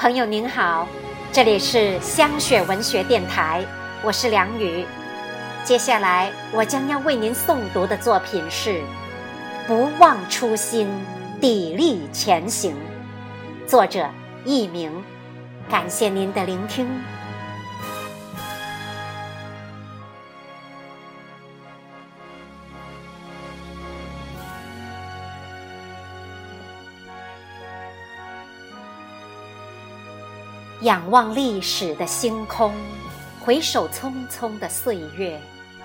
朋友您好，这里是香雪文学电台，我是梁雨。接下来我将要为您诵读的作品是《不忘初心，砥砺前行》，作者佚名。感谢您的聆听。仰望历史的星空，回首匆匆的岁月，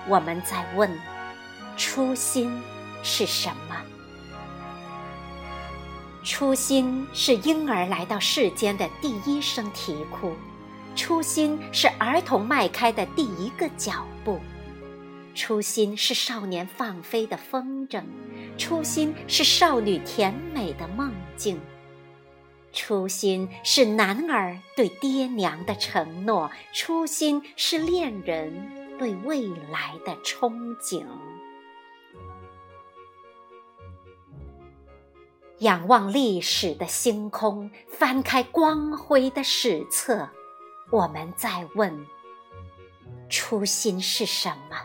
我们在问：初心是什么？初心是婴儿来到世间的第一声啼哭，初心是儿童迈开的第一个脚步，初心是少年放飞的风筝，初心是少女甜美的梦境。初心是男儿对爹娘的承诺，初心是恋人对未来的憧憬。仰望历史的星空，翻开光辉的史册，我们在问：初心是什么？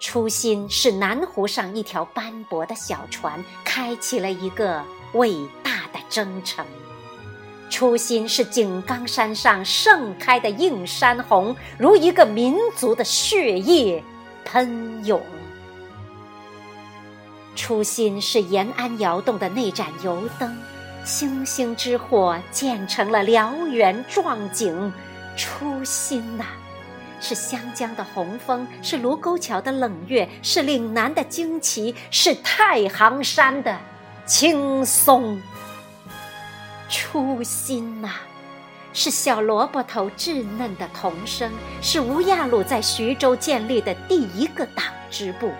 初心是南湖上一条斑驳的小船，开启了一个为的。征程，初心是井冈山上盛开的映山红，如一个民族的血液喷涌。初心是延安窑洞的那盏油灯，星星之火建成了燎原壮景。初心呐，是湘江的红枫，是卢沟桥的冷月，是岭南的旌旗，是太行山的青松。初心呐，是小萝卜头稚嫩的童声，是吴亚鲁在徐州建立的第一个党支部，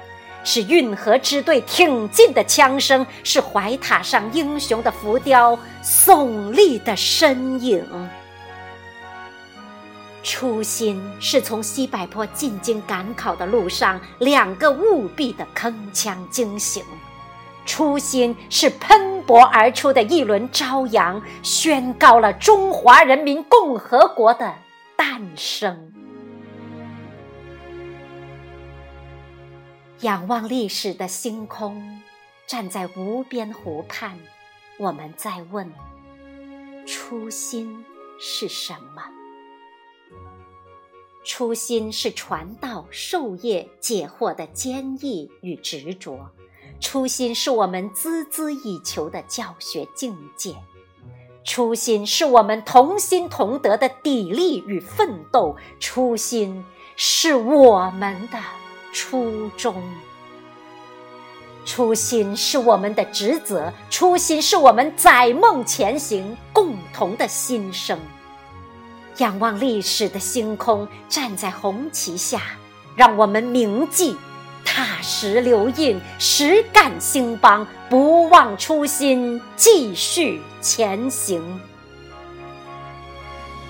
是运河支队挺进的枪声，是怀塔上英雄的浮雕耸立的身影。初心是从西柏坡进京赶考的路上两个务必的铿锵惊醒。初心是喷薄而出的一轮朝阳，宣告了中华人民共和国的诞生。仰望历史的星空，站在无边湖畔，我们在问：初心是什么？初心是传道授业解惑的坚毅与执着。初心是我们孜孜以求的教学境界，初心是我们同心同德的砥砺与奋斗，初心是我们的初衷，初心是我们的职责，初心是我们载梦前行共同的心声。仰望历史的星空，站在红旗下，让我们铭记。踏实留印，实干兴邦，不忘初心，继续前行。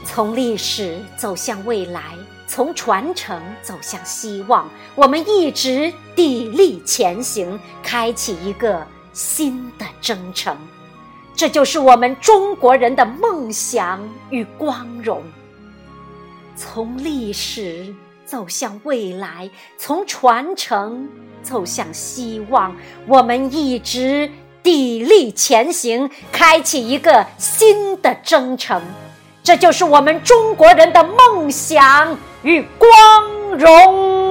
从历史走向未来，从传承走向希望，我们一直砥砺前行，开启一个新的征程。这就是我们中国人的梦想与光荣。从历史。走向未来，从传承走向希望，我们一直砥砺前行，开启一个新的征程。这就是我们中国人的梦想与光荣。